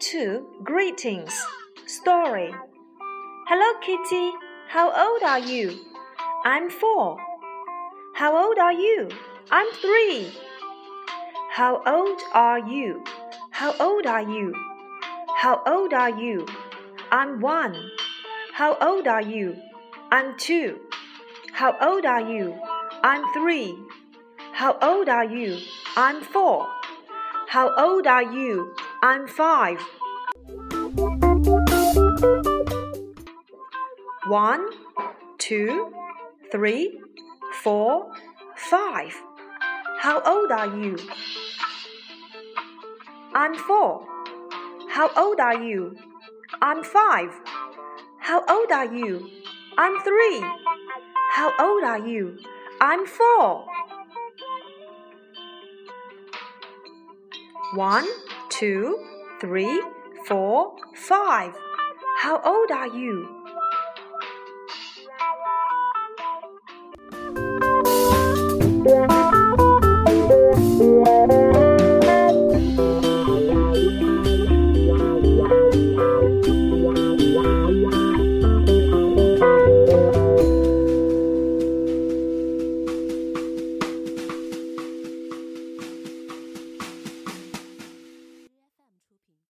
to Greetings Story. Hello, Kitty. How old are you? I'm four. How old are you? I'm three. How old are you? How old are you? How old are you? I'm one. How old are you? I'm two. How old are you? I'm three. How old are you? I'm four. How old are you? I'm five. One, two, three, four, five. How old are you? I'm four. How old are you? I'm five. How old are you? I'm three. How old are you? I'm four. One, two, three, four, five. How old are you?